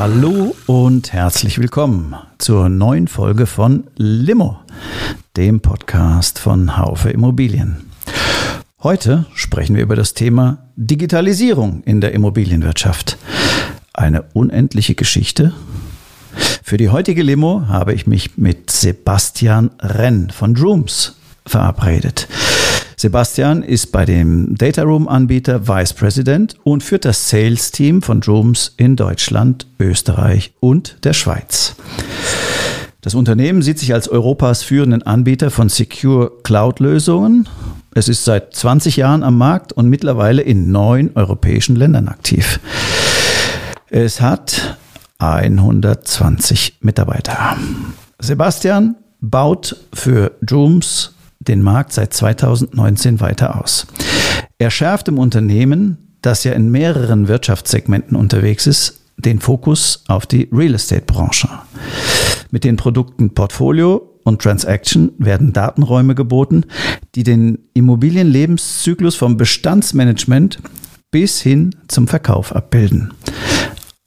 Hallo und herzlich willkommen zur neuen Folge von Limo, dem Podcast von Haufe Immobilien. Heute sprechen wir über das Thema Digitalisierung in der Immobilienwirtschaft. Eine unendliche Geschichte. Für die heutige Limo habe ich mich mit Sebastian Renn von Drooms verabredet. Sebastian ist bei dem Data Room Anbieter Vice President und führt das Sales Team von Drooms in Deutschland, Österreich und der Schweiz. Das Unternehmen sieht sich als Europas führenden Anbieter von Secure Cloud Lösungen. Es ist seit 20 Jahren am Markt und mittlerweile in neun europäischen Ländern aktiv. Es hat 120 Mitarbeiter. Sebastian baut für Drooms den Markt seit 2019 weiter aus. Er schärft im Unternehmen, das ja in mehreren Wirtschaftssegmenten unterwegs ist, den Fokus auf die Real Estate Branche. Mit den Produkten Portfolio und Transaction werden Datenräume geboten, die den Immobilienlebenszyklus vom Bestandsmanagement bis hin zum Verkauf abbilden.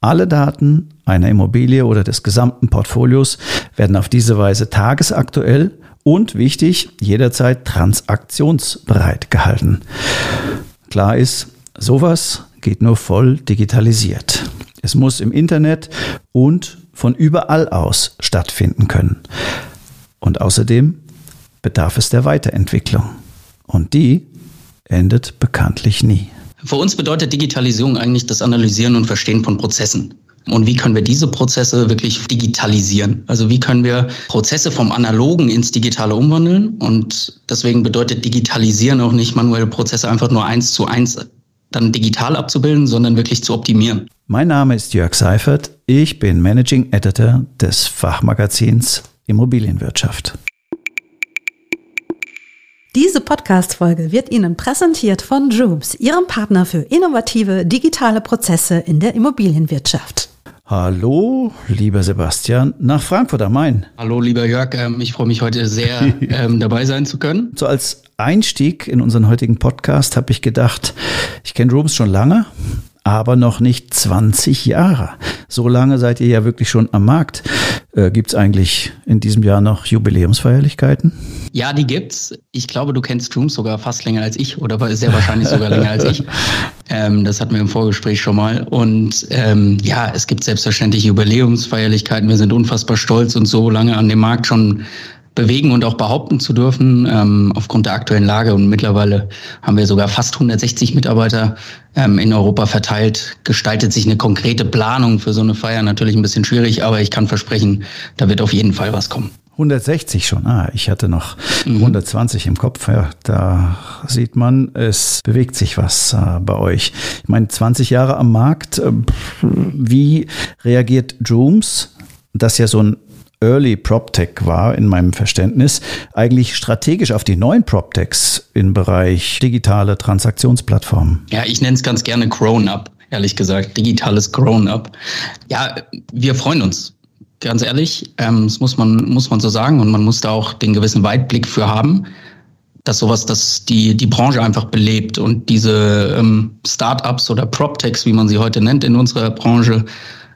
Alle Daten einer Immobilie oder des gesamten Portfolios werden auf diese Weise tagesaktuell und wichtig, jederzeit transaktionsbereit gehalten. Klar ist, sowas geht nur voll digitalisiert. Es muss im Internet und von überall aus stattfinden können. Und außerdem bedarf es der Weiterentwicklung. Und die endet bekanntlich nie. Für uns bedeutet Digitalisierung eigentlich das Analysieren und Verstehen von Prozessen. Und wie können wir diese Prozesse wirklich digitalisieren? Also wie können wir Prozesse vom Analogen ins Digitale umwandeln? Und deswegen bedeutet Digitalisieren auch nicht manuelle Prozesse einfach nur eins zu eins dann digital abzubilden, sondern wirklich zu optimieren. Mein Name ist Jörg Seifert. Ich bin Managing Editor des Fachmagazins Immobilienwirtschaft. Diese Podcast-Folge wird Ihnen präsentiert von Drooms, Ihrem Partner für innovative digitale Prozesse in der Immobilienwirtschaft. Hallo, lieber Sebastian, nach Frankfurt am Main. Hallo, lieber Jörg. Ähm, ich freue mich heute sehr, ähm, dabei sein zu können. So als Einstieg in unseren heutigen Podcast habe ich gedacht, ich kenne Drooms schon lange, aber noch nicht 20 Jahre. So lange seid ihr ja wirklich schon am Markt. Äh, Gibt es eigentlich in diesem Jahr noch Jubiläumsfeierlichkeiten? Ja, die gibt's. Ich glaube, du kennst Drooms sogar fast länger als ich oder sehr wahrscheinlich sogar länger als ich. Ähm, das hatten wir im Vorgespräch schon mal. Und ähm, ja, es gibt selbstverständlich Jubiläumsfeierlichkeiten. Wir sind unfassbar stolz und so lange an dem Markt schon bewegen und auch behaupten zu dürfen, ähm, aufgrund der aktuellen Lage. Und mittlerweile haben wir sogar fast 160 Mitarbeiter ähm, in Europa verteilt. Gestaltet sich eine konkrete Planung für so eine Feier natürlich ein bisschen schwierig, aber ich kann versprechen, da wird auf jeden Fall was kommen. 160 schon. Ah, ich hatte noch mhm. 120 im Kopf. Ja, da sieht man, es bewegt sich was äh, bei euch. Ich meine, 20 Jahre am Markt. Äh, wie reagiert Drooms, das ja so ein Early PropTech war in meinem Verständnis, eigentlich strategisch auf die neuen PropTechs im Bereich digitale Transaktionsplattformen? Ja, ich nenne es ganz gerne Grown-Up, ehrlich gesagt, digitales Grown-Up. Ja, wir freuen uns. Ganz ehrlich, ähm, das muss man, muss man so sagen und man muss da auch den gewissen Weitblick für haben dass sowas, dass die, die Branche einfach belebt und diese ähm, Startups oder PropTechs, wie man sie heute nennt in unserer Branche,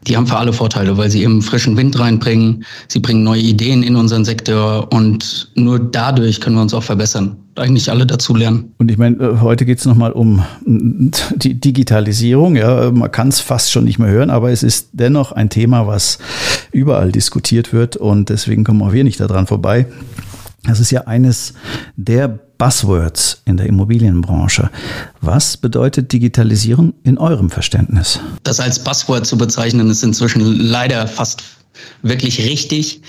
die haben für alle Vorteile, weil sie eben frischen Wind reinbringen, sie bringen neue Ideen in unseren Sektor und nur dadurch können wir uns auch verbessern. Eigentlich alle dazu lernen. Und ich meine, äh, heute geht es nochmal um die Digitalisierung. Ja, man kann es fast schon nicht mehr hören, aber es ist dennoch ein Thema, was überall diskutiert wird und deswegen kommen auch wir nicht daran vorbei. Das ist ja eines der Buzzwords in der Immobilienbranche. Was bedeutet Digitalisierung in eurem Verständnis? Das als Buzzword zu bezeichnen, ist inzwischen leider fast wirklich richtig.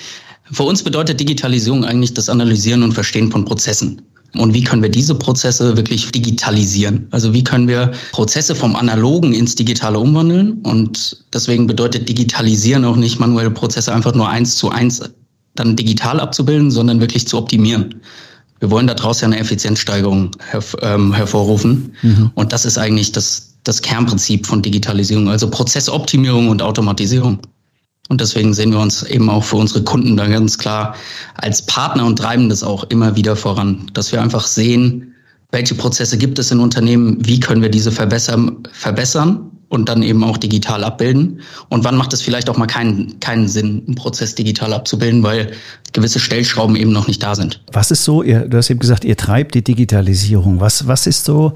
Für uns bedeutet Digitalisierung eigentlich das Analysieren und Verstehen von Prozessen. Und wie können wir diese Prozesse wirklich digitalisieren? Also wie können wir Prozesse vom Analogen ins Digitale umwandeln? Und deswegen bedeutet Digitalisieren auch nicht manuelle Prozesse einfach nur eins zu eins dann digital abzubilden, sondern wirklich zu optimieren. Wir wollen daraus ja eine Effizienzsteigerung herv ähm, hervorrufen. Mhm. Und das ist eigentlich das, das Kernprinzip von Digitalisierung, also Prozessoptimierung und Automatisierung. Und deswegen sehen wir uns eben auch für unsere Kunden da ganz klar als Partner und treiben das auch immer wieder voran, dass wir einfach sehen, welche Prozesse gibt es in Unternehmen, wie können wir diese verbessern, verbessern und dann eben auch digital abbilden. Und wann macht es vielleicht auch mal keinen, keinen Sinn, einen Prozess digital abzubilden, weil gewisse Stellschrauben eben noch nicht da sind. Was ist so, ihr, du hast eben gesagt, ihr treibt die Digitalisierung. Was, was ist so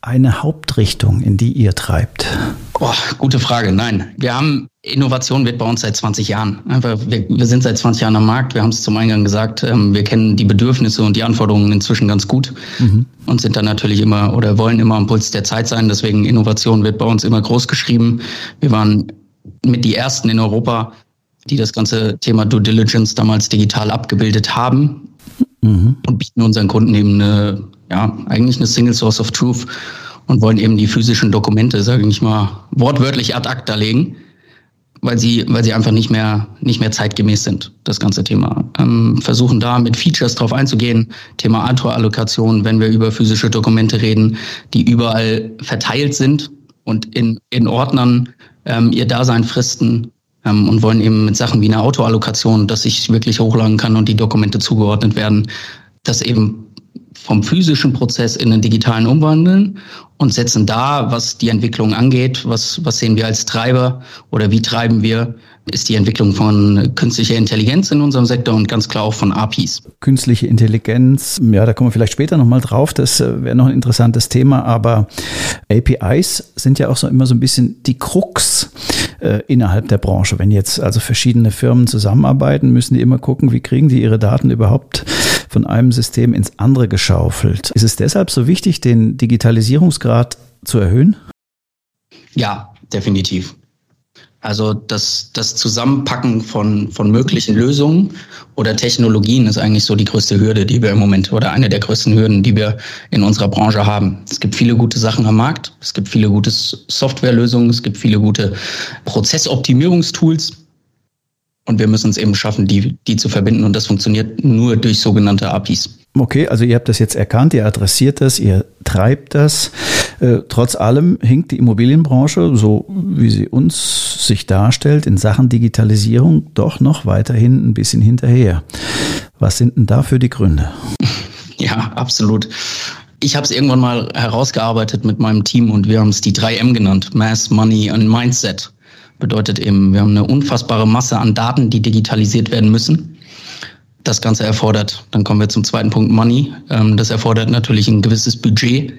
eine Hauptrichtung, in die ihr treibt? Boah, gute Frage. Nein, wir haben Innovation wird bei uns seit 20 Jahren. Einfach, wir, wir sind seit 20 Jahren am Markt. Wir haben es zum Eingang gesagt. Ähm, wir kennen die Bedürfnisse und die Anforderungen inzwischen ganz gut mhm. und sind dann natürlich immer oder wollen immer am Puls der Zeit sein. Deswegen Innovation wird bei uns immer groß geschrieben. Wir waren mit die ersten in Europa, die das ganze Thema Due Diligence damals digital abgebildet haben mhm. und bieten unseren Kunden eben eine, ja, eigentlich eine Single Source of Truth und wollen eben die physischen Dokumente, sage ich mal, wortwörtlich ad acta legen, weil sie, weil sie einfach nicht mehr, nicht mehr zeitgemäß sind, das ganze Thema. Ähm, versuchen da mit Features drauf einzugehen, Thema Autoallokation, wenn wir über physische Dokumente reden, die überall verteilt sind und in, in Ordnern ähm, ihr Dasein fristen ähm, und wollen eben mit Sachen wie einer Autoallokation, dass ich wirklich hochladen kann und die Dokumente zugeordnet werden, das eben vom physischen Prozess in den digitalen umwandeln und setzen da, was die Entwicklung angeht, was, was sehen wir als Treiber oder wie treiben wir, ist die Entwicklung von künstlicher Intelligenz in unserem Sektor und ganz klar auch von APIs. Künstliche Intelligenz, ja, da kommen wir vielleicht später nochmal drauf, das äh, wäre noch ein interessantes Thema, aber APIs sind ja auch so immer so ein bisschen die Krux äh, innerhalb der Branche. Wenn jetzt also verschiedene Firmen zusammenarbeiten, müssen die immer gucken, wie kriegen die ihre Daten überhaupt von einem System ins andere geschaufelt. Ist es deshalb so wichtig, den Digitalisierungsgrad zu erhöhen? Ja, definitiv. Also das, das Zusammenpacken von, von möglichen Lösungen oder Technologien ist eigentlich so die größte Hürde, die wir im Moment oder eine der größten Hürden, die wir in unserer Branche haben. Es gibt viele gute Sachen am Markt, es gibt viele gute Softwarelösungen, es gibt viele gute Prozessoptimierungstools. Und wir müssen es eben schaffen, die, die zu verbinden. Und das funktioniert nur durch sogenannte APIs. Okay, also ihr habt das jetzt erkannt, ihr adressiert das, ihr treibt das. Äh, trotz allem hinkt die Immobilienbranche, so wie sie uns sich darstellt, in Sachen Digitalisierung doch noch weiterhin ein bisschen hinterher. Was sind denn dafür die Gründe? Ja, absolut. Ich habe es irgendwann mal herausgearbeitet mit meinem Team und wir haben es die 3M genannt, Mass, Money und Mindset. Bedeutet eben, wir haben eine unfassbare Masse an Daten, die digitalisiert werden müssen. Das Ganze erfordert, dann kommen wir zum zweiten Punkt, Money. Ähm, das erfordert natürlich ein gewisses Budget,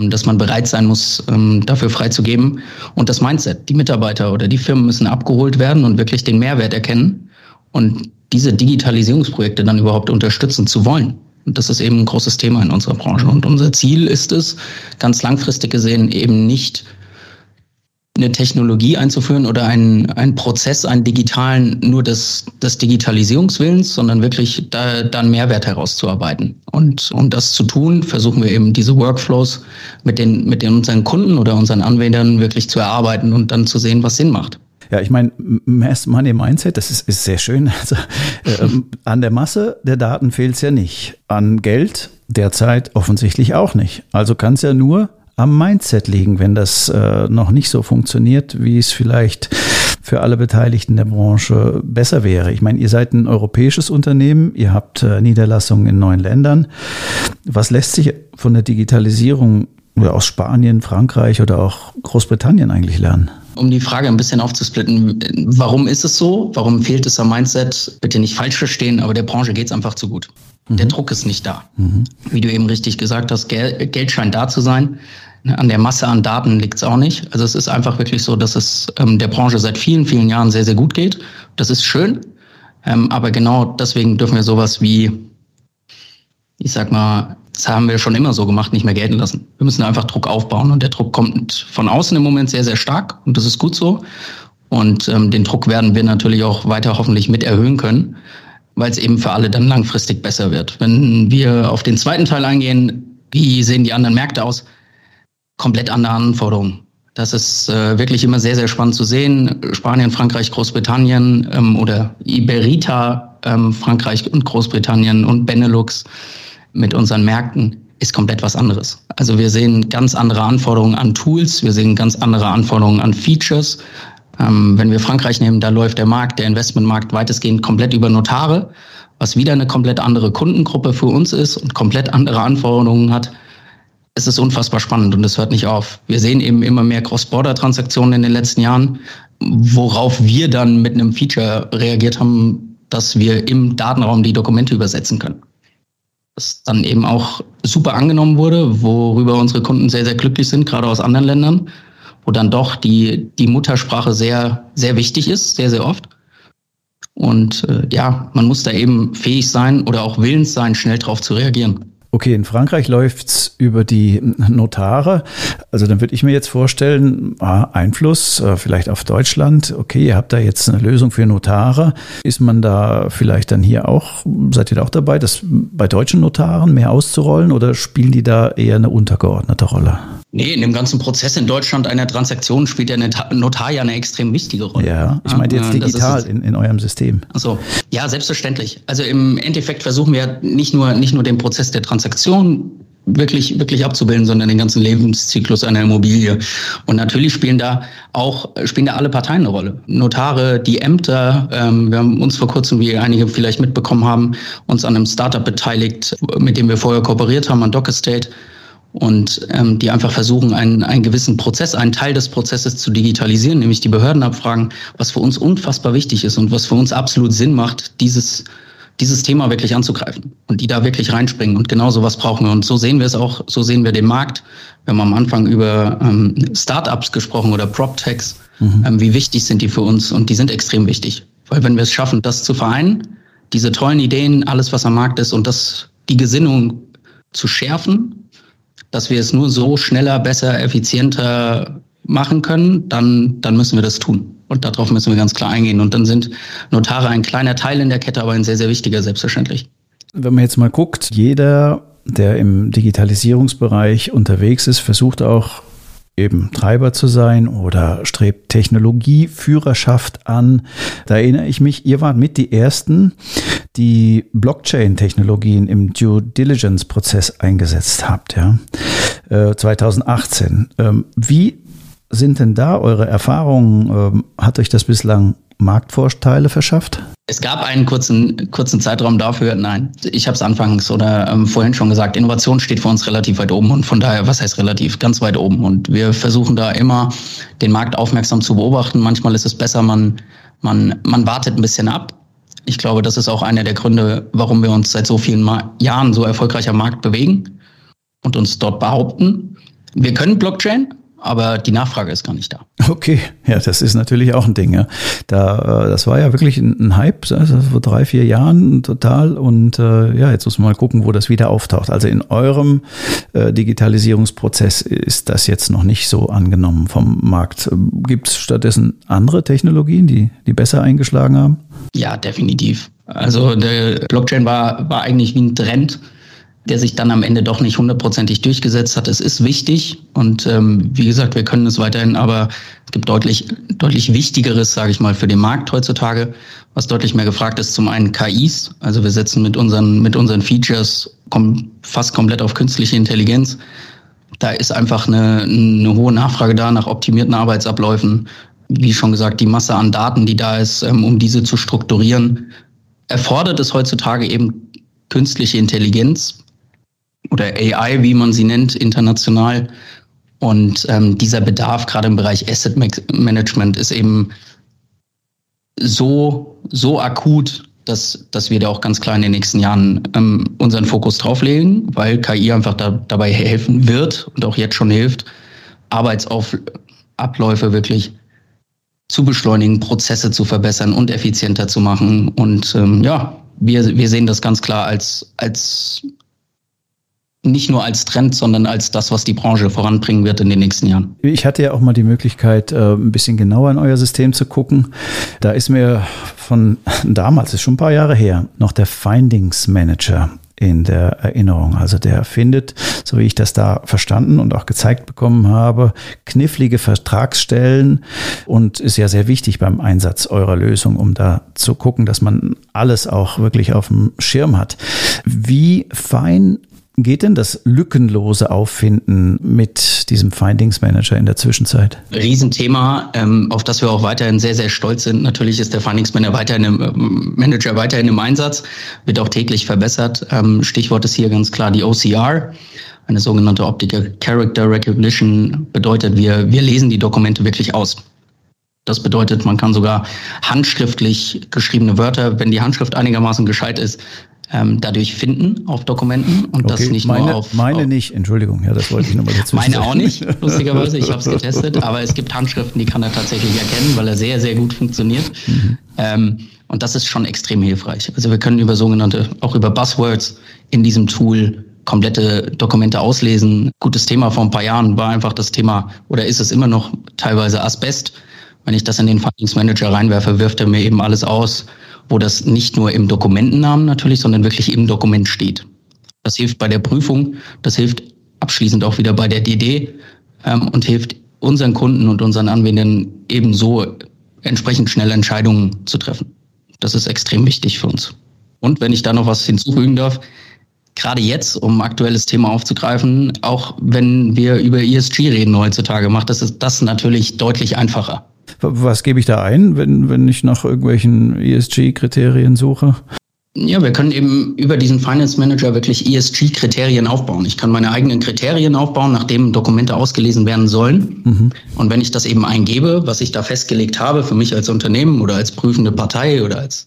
ähm, dass man bereit sein muss, ähm, dafür freizugeben. Und das Mindset, die Mitarbeiter oder die Firmen müssen abgeholt werden und wirklich den Mehrwert erkennen und diese Digitalisierungsprojekte dann überhaupt unterstützen zu wollen. Und das ist eben ein großes Thema in unserer Branche. Und unser Ziel ist es, ganz langfristig gesehen, eben nicht eine Technologie einzuführen oder einen, einen Prozess, einen digitalen, nur des, des Digitalisierungswillens, sondern wirklich da, da einen Mehrwert herauszuarbeiten. Und um das zu tun, versuchen wir eben diese Workflows mit den, mit den unseren Kunden oder unseren Anwendern wirklich zu erarbeiten und dann zu sehen, was Sinn macht. Ja, ich meine, Mass Money Mindset, das ist, ist sehr schön. Also, äh, an der Masse der Daten fehlt es ja nicht. An Geld derzeit offensichtlich auch nicht. Also kann es ja nur am Mindset liegen, wenn das äh, noch nicht so funktioniert, wie es vielleicht für alle Beteiligten der Branche besser wäre. Ich meine, ihr seid ein europäisches Unternehmen, ihr habt äh, Niederlassungen in neun Ländern. Was lässt sich von der Digitalisierung aus Spanien, Frankreich oder auch Großbritannien eigentlich lernen? Um die Frage ein bisschen aufzusplitten, warum ist es so? Warum fehlt es am Mindset? Bitte nicht falsch verstehen, aber der Branche geht es einfach zu gut. Mhm. Der Druck ist nicht da. Mhm. Wie du eben richtig gesagt hast, Geld scheint da zu sein. An der Masse an Daten liegt es auch nicht. Also es ist einfach wirklich so, dass es ähm, der Branche seit vielen, vielen Jahren sehr, sehr gut geht. Das ist schön. Ähm, aber genau deswegen dürfen wir sowas wie, ich sag mal, das haben wir schon immer so gemacht, nicht mehr gelten lassen. Wir müssen einfach Druck aufbauen und der Druck kommt von außen im Moment sehr, sehr stark und das ist gut so. Und ähm, den Druck werden wir natürlich auch weiter hoffentlich mit erhöhen können. weil es eben für alle dann langfristig besser wird. Wenn wir auf den zweiten Teil eingehen, wie sehen die anderen Märkte aus? Komplett andere Anforderungen. Das ist äh, wirklich immer sehr, sehr spannend zu sehen. Spanien, Frankreich, Großbritannien ähm, oder Iberita, ähm, Frankreich und Großbritannien und Benelux mit unseren Märkten ist komplett was anderes. Also wir sehen ganz andere Anforderungen an Tools, wir sehen ganz andere Anforderungen an Features. Ähm, wenn wir Frankreich nehmen, da läuft der Markt, der Investmentmarkt weitestgehend komplett über Notare, was wieder eine komplett andere Kundengruppe für uns ist und komplett andere Anforderungen hat. Es ist unfassbar spannend und es hört nicht auf. Wir sehen eben immer mehr Cross-Border-Transaktionen in den letzten Jahren, worauf wir dann mit einem Feature reagiert haben, dass wir im Datenraum die Dokumente übersetzen können das dann eben auch super angenommen wurde, worüber unsere Kunden sehr, sehr glücklich sind, gerade aus anderen Ländern, wo dann doch die, die Muttersprache sehr, sehr wichtig ist, sehr, sehr oft. Und äh, ja, man muss da eben fähig sein oder auch willens sein, schnell drauf zu reagieren. Okay, in Frankreich läuft's über die Notare. Also dann würde ich mir jetzt vorstellen, Einfluss äh, vielleicht auf Deutschland. Okay, ihr habt da jetzt eine Lösung für Notare. Ist man da vielleicht dann hier auch, seid ihr da auch dabei, das bei deutschen Notaren mehr auszurollen oder spielen die da eher eine untergeordnete Rolle? Nee, in dem ganzen Prozess in Deutschland einer Transaktion spielt der Notar ja eine extrem wichtige Rolle. Ja, ich meine jetzt digital in, in eurem System. Also ja, selbstverständlich. Also im Endeffekt versuchen wir nicht nur, nicht nur den Prozess der Transaktion wirklich, wirklich abzubilden, sondern den ganzen Lebenszyklus einer Immobilie. Und natürlich spielen da auch, spielen da alle Parteien eine Rolle. Notare, die Ämter, ähm, wir haben uns vor kurzem, wie einige vielleicht mitbekommen haben, uns an einem Startup beteiligt, mit dem wir vorher kooperiert haben, an DocEstate und ähm, die einfach versuchen, einen, einen gewissen Prozess, einen Teil des Prozesses zu digitalisieren, nämlich die Behördenabfragen, was für uns unfassbar wichtig ist und was für uns absolut Sinn macht, dieses dieses Thema wirklich anzugreifen und die da wirklich reinspringen. Und genau sowas brauchen wir. Und so sehen wir es auch, so sehen wir den Markt. Wir haben am Anfang über ähm, Startups gesprochen oder PropTechs. Mhm. Ähm, wie wichtig sind die für uns? Und die sind extrem wichtig. Weil wenn wir es schaffen, das zu vereinen, diese tollen Ideen, alles, was am Markt ist und das, die Gesinnung zu schärfen dass wir es nur so schneller, besser, effizienter machen können, dann, dann müssen wir das tun. Und darauf müssen wir ganz klar eingehen. Und dann sind Notare ein kleiner Teil in der Kette, aber ein sehr, sehr wichtiger, selbstverständlich. Wenn man jetzt mal guckt, jeder, der im Digitalisierungsbereich unterwegs ist, versucht auch eben Treiber zu sein oder strebt Technologieführerschaft an. Da erinnere ich mich, ihr wart mit die Ersten, die Blockchain-Technologien im Due Diligence-Prozess eingesetzt habt, ja. 2018. Äh, ähm, wie sind denn da eure Erfahrungen? Ähm, hat euch das bislang Marktvorteile verschafft? Es gab einen kurzen, kurzen Zeitraum dafür. Nein, ich habe es anfangs oder ähm, vorhin schon gesagt, Innovation steht für uns relativ weit oben und von daher, was heißt relativ, ganz weit oben. Und wir versuchen da immer, den Markt aufmerksam zu beobachten. Manchmal ist es besser, man, man, man wartet ein bisschen ab. Ich glaube, das ist auch einer der Gründe, warum wir uns seit so vielen Ma Jahren so erfolgreich am Markt bewegen und uns dort behaupten. Wir können Blockchain, aber die Nachfrage ist gar nicht da. Okay, ja, das ist natürlich auch ein Ding. Ja. Da, äh, das war ja wirklich ein, Hype, also vor drei, vier Jahren total. Und äh, ja, jetzt muss man mal gucken, wo das wieder auftaucht. Also in eurem äh, Digitalisierungsprozess ist das jetzt noch nicht so angenommen vom Markt. Gibt es stattdessen andere Technologien, die, die besser eingeschlagen haben? Ja, definitiv. Also der Blockchain war, war eigentlich wie ein Trend der sich dann am Ende doch nicht hundertprozentig durchgesetzt hat. Es ist wichtig und ähm, wie gesagt, wir können es weiterhin, aber es gibt deutlich, deutlich Wichtigeres, sage ich mal, für den Markt heutzutage, was deutlich mehr gefragt ist. Zum einen KIs, also wir setzen mit unseren, mit unseren Features kom fast komplett auf künstliche Intelligenz. Da ist einfach eine, eine hohe Nachfrage da nach optimierten Arbeitsabläufen. Wie schon gesagt, die Masse an Daten, die da ist, ähm, um diese zu strukturieren, erfordert es heutzutage eben künstliche Intelligenz, oder AI, wie man sie nennt, international. Und ähm, dieser Bedarf gerade im Bereich Asset Management ist eben so, so akut, dass, dass wir da auch ganz klar in den nächsten Jahren ähm, unseren Fokus drauflegen, weil KI einfach da, dabei helfen wird und auch jetzt schon hilft, Arbeitsabläufe wirklich zu beschleunigen, Prozesse zu verbessern und effizienter zu machen. Und ähm, ja, wir, wir sehen das ganz klar als, als nicht nur als Trend, sondern als das, was die Branche voranbringen wird in den nächsten Jahren. Ich hatte ja auch mal die Möglichkeit, äh, ein bisschen genauer in euer System zu gucken. Da ist mir von damals, ist schon ein paar Jahre her, noch der Findings Manager in der Erinnerung. Also der findet, so wie ich das da verstanden und auch gezeigt bekommen habe, knifflige Vertragsstellen und ist ja sehr wichtig beim Einsatz eurer Lösung, um da zu gucken, dass man alles auch wirklich auf dem Schirm hat. Wie fein geht denn das lückenlose Auffinden mit diesem Findings Manager in der Zwischenzeit? Riesenthema, ähm, auf das wir auch weiterhin sehr, sehr stolz sind. Natürlich ist der Findings Manager weiterhin im, ähm, Manager weiterhin im Einsatz, wird auch täglich verbessert. Ähm, Stichwort ist hier ganz klar die OCR. Eine sogenannte Optical Character Recognition bedeutet, wir, wir lesen die Dokumente wirklich aus. Das bedeutet, man kann sogar handschriftlich geschriebene Wörter, wenn die Handschrift einigermaßen gescheit ist, ähm, dadurch finden auf Dokumenten und okay, das nicht meine, nur auf. Meine auf, nicht, Entschuldigung, ja, das wollte ich nochmal dazu Meine auch nicht, lustigerweise, ich habe es getestet, aber es gibt Handschriften, die kann er tatsächlich erkennen, weil er sehr, sehr gut funktioniert. Mhm. Ähm, und das ist schon extrem hilfreich. Also wir können über sogenannte, auch über Buzzwords in diesem Tool komplette Dokumente auslesen. Gutes Thema vor ein paar Jahren war einfach das Thema, oder ist es immer noch teilweise Asbest. Wenn ich das in den Findings Manager reinwerfe, wirft er mir eben alles aus, wo das nicht nur im Dokumentennamen natürlich, sondern wirklich im Dokument steht. Das hilft bei der Prüfung, das hilft abschließend auch wieder bei der DD ähm, und hilft unseren Kunden und unseren Anwendern ebenso entsprechend schnelle Entscheidungen zu treffen. Das ist extrem wichtig für uns. Und wenn ich da noch was hinzufügen darf, gerade jetzt, um aktuelles Thema aufzugreifen, auch wenn wir über ESG reden heutzutage, macht das das natürlich deutlich einfacher. Was gebe ich da ein, wenn, wenn ich nach irgendwelchen ESG-Kriterien suche? Ja, wir können eben über diesen Finance Manager wirklich ESG-Kriterien aufbauen. Ich kann meine eigenen Kriterien aufbauen, nachdem Dokumente ausgelesen werden sollen. Mhm. Und wenn ich das eben eingebe, was ich da festgelegt habe, für mich als Unternehmen oder als prüfende Partei oder als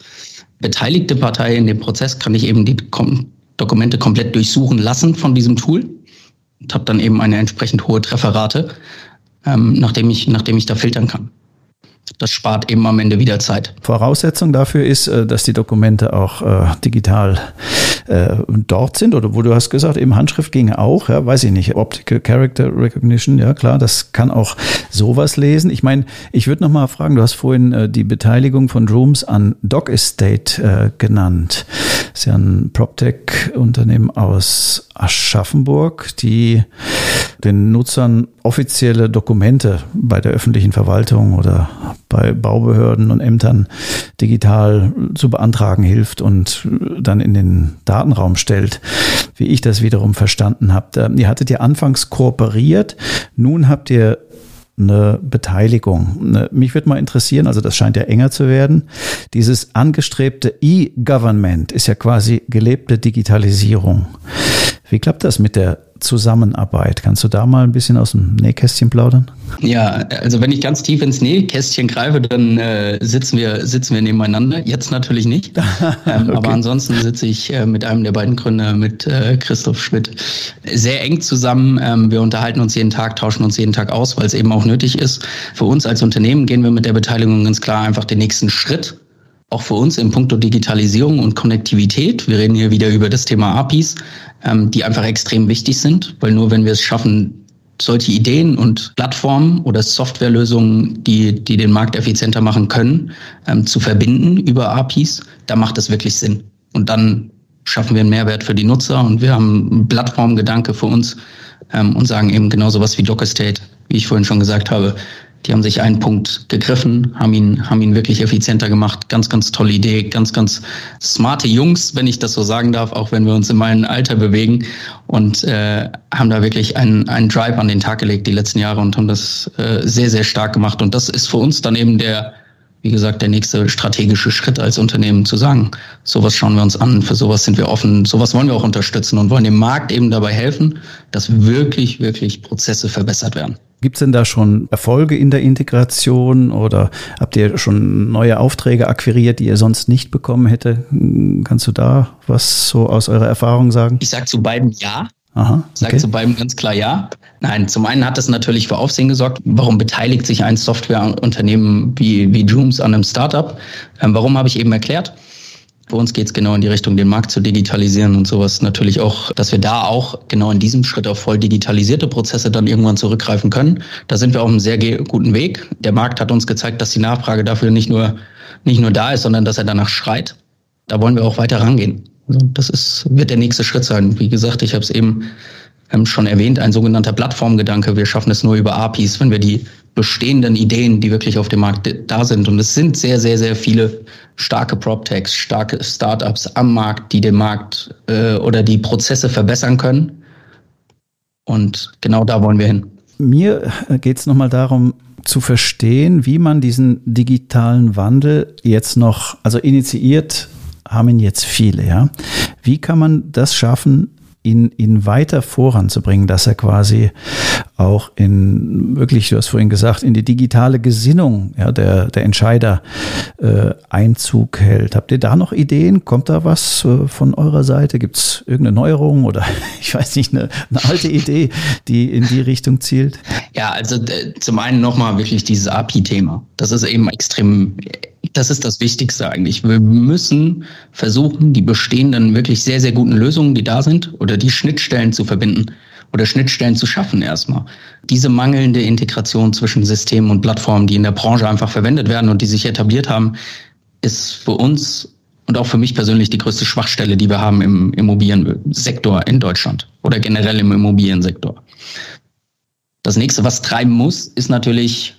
beteiligte Partei in dem Prozess, kann ich eben die Kom Dokumente komplett durchsuchen lassen von diesem Tool und habe dann eben eine entsprechend hohe Trefferrate, ähm, nachdem, ich, nachdem ich da filtern kann das spart eben am Ende wieder Zeit. Voraussetzung dafür ist, äh, dass die Dokumente auch äh, digital äh, dort sind oder wo du hast gesagt, eben Handschrift ginge auch, ja, weiß ich nicht, Optical Character Recognition, ja klar, das kann auch sowas lesen. Ich meine, ich würde noch mal fragen, du hast vorhin die Beteiligung von Rooms an Doc Estate genannt. Das ist ja ein PropTech-Unternehmen aus Aschaffenburg, die den Nutzern offizielle Dokumente bei der öffentlichen Verwaltung oder bei Baubehörden und Ämtern digital zu beantragen hilft und dann in den Datenraum stellt, wie ich das wiederum verstanden habe. Ihr hattet ja anfangs kooperiert, nun habt ihr eine Beteiligung. Ne, mich würde mal interessieren, also das scheint ja enger zu werden. Dieses angestrebte E-Government ist ja quasi gelebte Digitalisierung. Wie klappt das mit der Zusammenarbeit? Kannst du da mal ein bisschen aus dem Nähkästchen plaudern? Ja, also wenn ich ganz tief ins Nähkästchen greife, dann äh, sitzen wir sitzen wir nebeneinander. Jetzt natürlich nicht, ähm, okay. aber ansonsten sitze ich äh, mit einem der beiden Gründer, mit äh, Christoph Schmidt, sehr eng zusammen. Ähm, wir unterhalten uns jeden Tag, tauschen uns jeden Tag aus, weil es eben auch nötig ist. Für uns als Unternehmen gehen wir mit der Beteiligung ganz klar einfach den nächsten Schritt auch für uns in puncto Digitalisierung und Konnektivität. Wir reden hier wieder über das Thema APIs, ähm, die einfach extrem wichtig sind, weil nur wenn wir es schaffen, solche Ideen und Plattformen oder Softwarelösungen, die, die den Markt effizienter machen können, ähm, zu verbinden über APIs, da macht es wirklich Sinn. Und dann schaffen wir einen Mehrwert für die Nutzer und wir haben einen Plattformgedanke für uns ähm, und sagen eben genauso was wie Docker State, wie ich vorhin schon gesagt habe. Die haben sich einen Punkt gegriffen, haben ihn, haben ihn wirklich effizienter gemacht. Ganz, ganz tolle Idee, ganz, ganz smarte Jungs, wenn ich das so sagen darf, auch wenn wir uns in meinem Alter bewegen und äh, haben da wirklich einen, einen Drive an den Tag gelegt die letzten Jahre und haben das äh, sehr, sehr stark gemacht. Und das ist für uns dann eben der, wie gesagt, der nächste strategische Schritt als Unternehmen zu sagen, sowas schauen wir uns an, für sowas sind wir offen, sowas wollen wir auch unterstützen und wollen dem Markt eben dabei helfen, dass wirklich, wirklich Prozesse verbessert werden. Gibt es denn da schon Erfolge in der Integration oder habt ihr schon neue Aufträge akquiriert, die ihr sonst nicht bekommen hätte? Kannst du da was so aus eurer Erfahrung sagen? Ich sage zu beiden ja. Aha, okay. Sage zu beiden ganz klar ja. Nein, zum einen hat es natürlich für Aufsehen gesorgt. Warum beteiligt sich ein Softwareunternehmen wie, wie Jooms an einem Startup? Ähm, warum habe ich eben erklärt? Bei uns geht es genau in die Richtung, den Markt zu digitalisieren und sowas natürlich auch, dass wir da auch genau in diesem Schritt auf voll digitalisierte Prozesse dann irgendwann zurückgreifen können. Da sind wir auf einem sehr guten Weg. Der Markt hat uns gezeigt, dass die Nachfrage dafür nicht nur, nicht nur da ist, sondern dass er danach schreit. Da wollen wir auch weiter rangehen. Also das ist, wird der nächste Schritt sein. Wie gesagt, ich habe es eben ähm, schon erwähnt, ein sogenannter Plattformgedanke. Wir schaffen es nur über APIs, wenn wir die bestehenden Ideen, die wirklich auf dem Markt da sind. Und es sind sehr, sehr, sehr viele starke PropTechs, starke Startups am Markt, die den Markt äh, oder die Prozesse verbessern können. Und genau da wollen wir hin. Mir geht es nochmal darum, zu verstehen, wie man diesen digitalen Wandel jetzt noch, also initiiert haben ihn jetzt viele, ja. Wie kann man das schaffen, ihn, ihn weiter voranzubringen, dass er quasi auch in wirklich, du hast vorhin gesagt, in die digitale Gesinnung ja, der, der Entscheider äh, Einzug hält. Habt ihr da noch Ideen? Kommt da was äh, von eurer Seite? Gibt es irgendeine Neuerung oder ich weiß nicht, eine, eine alte Idee, die in die Richtung zielt? Ja, also zum einen nochmal wirklich dieses API-Thema. Das ist eben extrem das ist das Wichtigste eigentlich. Wir müssen versuchen, die bestehenden wirklich sehr, sehr guten Lösungen, die da sind, oder die Schnittstellen zu verbinden oder Schnittstellen zu schaffen erstmal. Diese mangelnde Integration zwischen Systemen und Plattformen, die in der Branche einfach verwendet werden und die sich etabliert haben, ist für uns und auch für mich persönlich die größte Schwachstelle, die wir haben im Immobiliensektor in Deutschland oder generell im Immobiliensektor. Das nächste, was treiben muss, ist natürlich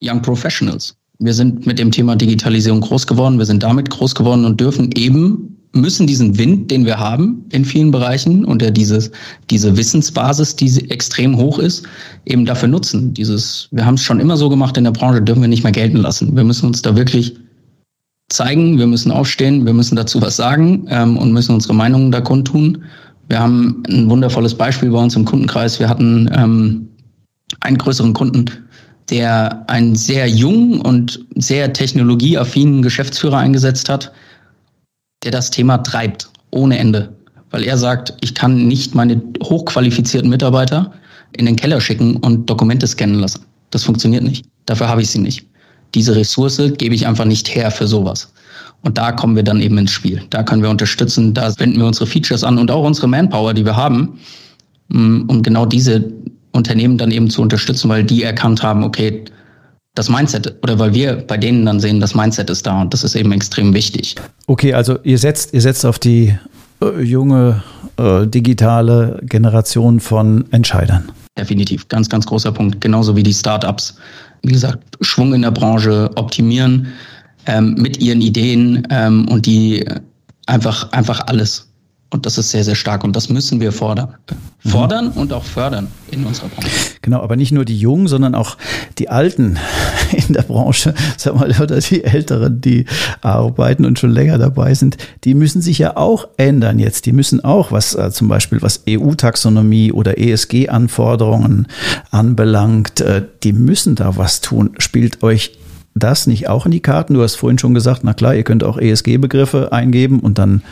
Young Professionals wir sind mit dem Thema Digitalisierung groß geworden, wir sind damit groß geworden und dürfen eben, müssen diesen Wind, den wir haben in vielen Bereichen und der dieses, diese Wissensbasis, die extrem hoch ist, eben dafür nutzen. Dieses, wir haben es schon immer so gemacht in der Branche, dürfen wir nicht mehr gelten lassen. Wir müssen uns da wirklich zeigen, wir müssen aufstehen, wir müssen dazu was sagen ähm, und müssen unsere Meinungen da kundtun. Wir haben ein wundervolles Beispiel bei uns im Kundenkreis. Wir hatten ähm, einen größeren Kunden, der einen sehr jungen und sehr technologieaffinen Geschäftsführer eingesetzt hat, der das Thema treibt ohne Ende. Weil er sagt, ich kann nicht meine hochqualifizierten Mitarbeiter in den Keller schicken und Dokumente scannen lassen. Das funktioniert nicht. Dafür habe ich sie nicht. Diese Ressource gebe ich einfach nicht her für sowas. Und da kommen wir dann eben ins Spiel. Da können wir unterstützen, da wenden wir unsere Features an und auch unsere Manpower, die wir haben, mm, um genau diese Unternehmen dann eben zu unterstützen, weil die erkannt haben, okay, das Mindset oder weil wir bei denen dann sehen, das Mindset ist da und das ist eben extrem wichtig. Okay, also ihr setzt, ihr setzt auf die äh, junge äh, digitale Generation von Entscheidern. Definitiv, ganz, ganz großer Punkt. Genauso wie die Startups. Wie gesagt, Schwung in der Branche optimieren ähm, mit ihren Ideen ähm, und die einfach, einfach alles und das ist sehr, sehr stark und das müssen wir fordern. Fordern mhm. und auch fördern in unserer Branche. Genau, aber nicht nur die Jungen, sondern auch die Alten in der Branche, sag mal, oder die Älteren, die arbeiten und schon länger dabei sind, die müssen sich ja auch ändern jetzt. Die müssen auch, was äh, zum Beispiel was EU-Taxonomie oder ESG-Anforderungen anbelangt, äh, die müssen da was tun. Spielt euch das nicht auch in die Karten? Du hast vorhin schon gesagt, na klar, ihr könnt auch ESG-Begriffe eingeben und dann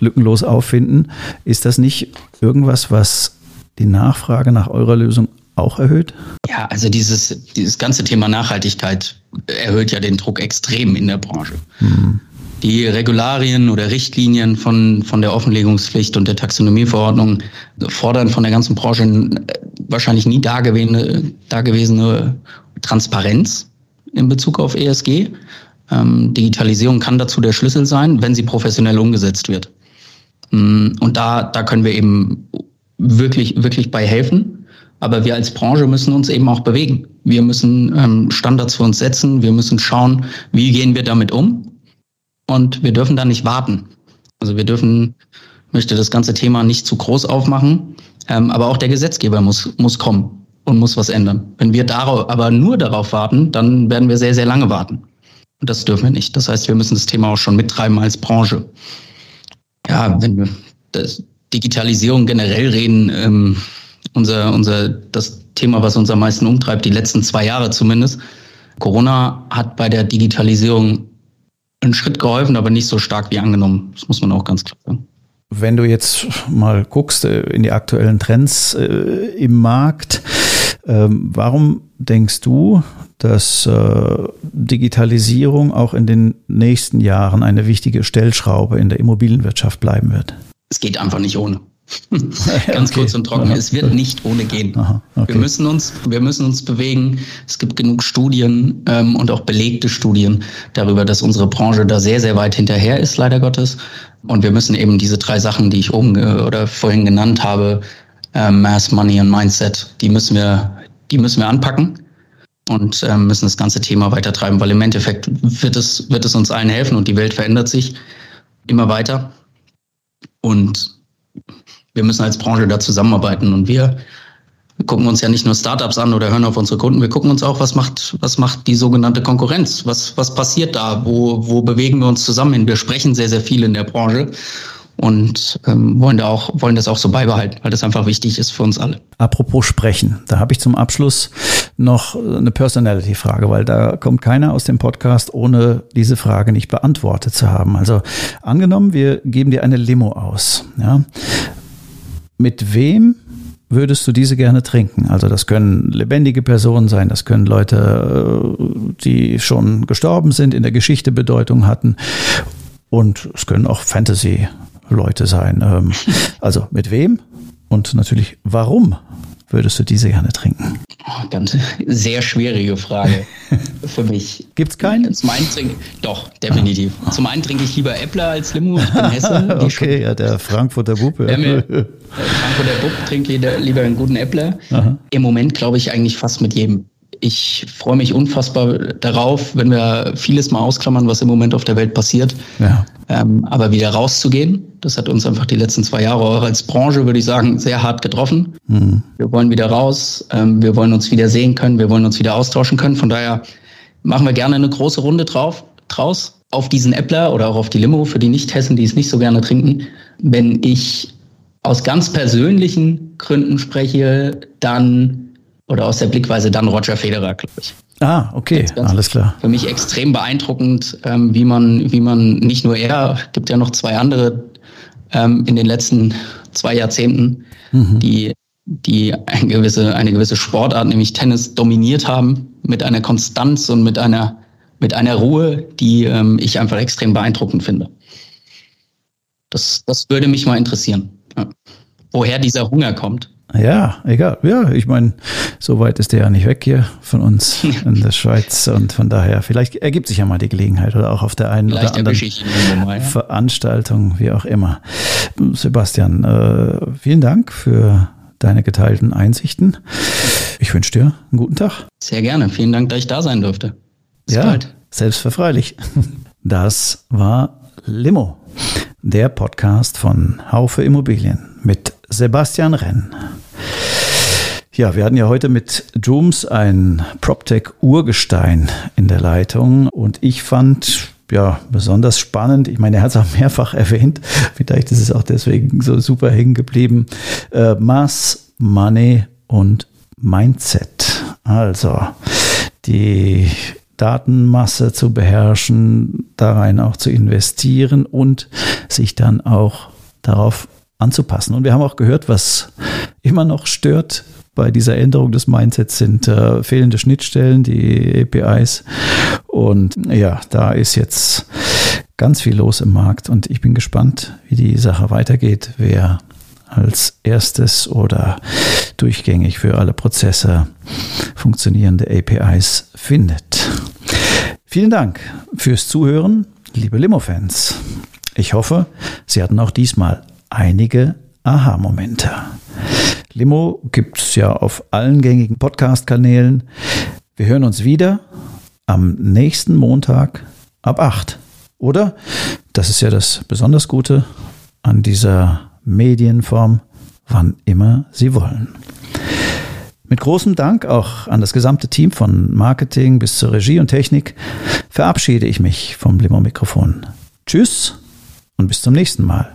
lückenlos auffinden. Ist das nicht irgendwas, was die Nachfrage nach eurer Lösung auch erhöht? Ja, also dieses, dieses ganze Thema Nachhaltigkeit erhöht ja den Druck extrem in der Branche. Mhm. Die Regularien oder Richtlinien von, von der Offenlegungspflicht und der Taxonomieverordnung fordern von der ganzen Branche wahrscheinlich nie dagewesene, dagewesene Transparenz in Bezug auf ESG. Ähm, Digitalisierung kann dazu der Schlüssel sein, wenn sie professionell umgesetzt wird. Mm, und da, da können wir eben wirklich, wirklich bei helfen. Aber wir als Branche müssen uns eben auch bewegen. Wir müssen ähm, Standards für uns setzen. Wir müssen schauen, wie gehen wir damit um. Und wir dürfen da nicht warten. Also wir dürfen, möchte das ganze Thema nicht zu groß aufmachen. Ähm, aber auch der Gesetzgeber muss, muss kommen und muss was ändern. Wenn wir darauf, aber nur darauf warten, dann werden wir sehr, sehr lange warten. Und das dürfen wir nicht. Das heißt, wir müssen das Thema auch schon mittreiben als Branche. Ja, wenn wir das Digitalisierung generell reden, ähm, unser, unser, das Thema, was uns am meisten umtreibt, die letzten zwei Jahre zumindest. Corona hat bei der Digitalisierung einen Schritt geholfen, aber nicht so stark wie angenommen. Das muss man auch ganz klar sagen. Wenn du jetzt mal guckst äh, in die aktuellen Trends äh, im Markt, Ähm, warum denkst du, dass äh, Digitalisierung auch in den nächsten Jahren eine wichtige Stellschraube in der Immobilienwirtschaft bleiben wird? Es geht einfach nicht ohne. Ganz okay. kurz und trocken. Aha. Es wird nicht ohne gehen. Aha, okay. Wir müssen uns, wir müssen uns bewegen. Es gibt genug Studien ähm, und auch belegte Studien darüber, dass unsere Branche da sehr, sehr weit hinterher ist, leider Gottes. Und wir müssen eben diese drei Sachen, die ich oben äh, oder vorhin genannt habe, äh, Mass, Money und Mindset, die müssen wir, die müssen wir anpacken und äh, müssen das ganze Thema weiter treiben, weil im Endeffekt wird es, wird es uns allen helfen und die Welt verändert sich immer weiter. Und wir müssen als Branche da zusammenarbeiten und wir gucken uns ja nicht nur Startups an oder hören auf unsere Kunden, wir gucken uns auch, was macht, was macht die sogenannte Konkurrenz? Was, was passiert da? Wo, wo bewegen wir uns zusammen hin? Wir sprechen sehr, sehr viel in der Branche und ähm, wollen da auch wollen das auch so beibehalten, weil das einfach wichtig ist für uns alle. Apropos sprechen, da habe ich zum Abschluss noch eine Personality-Frage, weil da kommt keiner aus dem Podcast, ohne diese Frage nicht beantwortet zu haben. Also angenommen, wir geben dir eine Limo aus, ja, mit wem würdest du diese gerne trinken? Also das können lebendige Personen sein, das können Leute, äh, die schon gestorben sind, in der Geschichte Bedeutung hatten. Und es können auch Fantasy-Leute sein. Ähm, also mit wem und natürlich warum würdest du diese gerne trinken? Oh, ganz sehr schwierige Frage für mich. Gibt es keinen? Zum einen trinke, doch, definitiv. Ah. Zum einen trinke ich lieber Äppler als Limo. Ich bin Hesse. okay, ja, der Frankfurter Bub. Ja. Der Frankfurter Bub trinkt lieber einen guten Äppler. Aha. Im Moment glaube ich eigentlich fast mit jedem ich freue mich unfassbar darauf, wenn wir vieles mal ausklammern, was im Moment auf der Welt passiert. Ja. Ähm, aber wieder rauszugehen, das hat uns einfach die letzten zwei Jahre auch als Branche, würde ich sagen, sehr hart getroffen. Mhm. Wir wollen wieder raus, ähm, wir wollen uns wieder sehen können, wir wollen uns wieder austauschen können. Von daher machen wir gerne eine große Runde drauf, draus auf diesen Äppler oder auch auf die Limo für die Nicht-Hessen, die es nicht so gerne trinken. Wenn ich aus ganz persönlichen Gründen spreche, dann oder aus der Blickweise dann Roger Federer, glaube ich. Ah, okay, alles klar. Für mich extrem beeindruckend, ähm, wie man, wie man nicht nur er, gibt ja noch zwei andere ähm, in den letzten zwei Jahrzehnten, mhm. die, die eine gewisse, eine gewisse Sportart, nämlich Tennis, dominiert haben mit einer Konstanz und mit einer, mit einer Ruhe, die ähm, ich einfach extrem beeindruckend finde. Das, das würde mich mal interessieren, ja. woher dieser Hunger kommt. Ja, egal. Ja, ich meine, so weit ist der ja nicht weg hier von uns in der Schweiz und von daher, vielleicht ergibt sich ja mal die Gelegenheit oder auch auf der einen vielleicht oder anderen mal, ja. Veranstaltung, wie auch immer. Sebastian, äh, vielen Dank für deine geteilten Einsichten. Ich wünsche dir einen guten Tag. Sehr gerne. Vielen Dank, dass ich da sein durfte. Bis ja, bald. selbstverfreilich. Das war Limo, der Podcast von Haufe Immobilien mit Sebastian Renn. Ja, wir hatten ja heute mit Jooms ein PropTech-Urgestein in der Leitung und ich fand ja besonders spannend. Ich meine, er hat es auch mehrfach erwähnt. Vielleicht ist es auch deswegen so super hängen geblieben. Äh, Mass, Money und Mindset. Also die Datenmasse zu beherrschen, da rein auch zu investieren und sich dann auch darauf anzupassen. Und wir haben auch gehört, was immer noch stört bei dieser Änderung des Mindsets sind äh, fehlende Schnittstellen, die APIs. Und ja, da ist jetzt ganz viel los im Markt und ich bin gespannt, wie die Sache weitergeht, wer als erstes oder durchgängig für alle Prozesse funktionierende APIs findet. Vielen Dank fürs Zuhören, liebe Limo-Fans. Ich hoffe, Sie hatten auch diesmal einige Aha-Momente. Limo gibt es ja auf allen gängigen Podcast-Kanälen. Wir hören uns wieder am nächsten Montag ab 8. Oder? Das ist ja das besonders Gute an dieser Medienform, wann immer Sie wollen. Mit großem Dank auch an das gesamte Team von Marketing bis zur Regie und Technik verabschiede ich mich vom Limo-Mikrofon. Tschüss und bis zum nächsten Mal.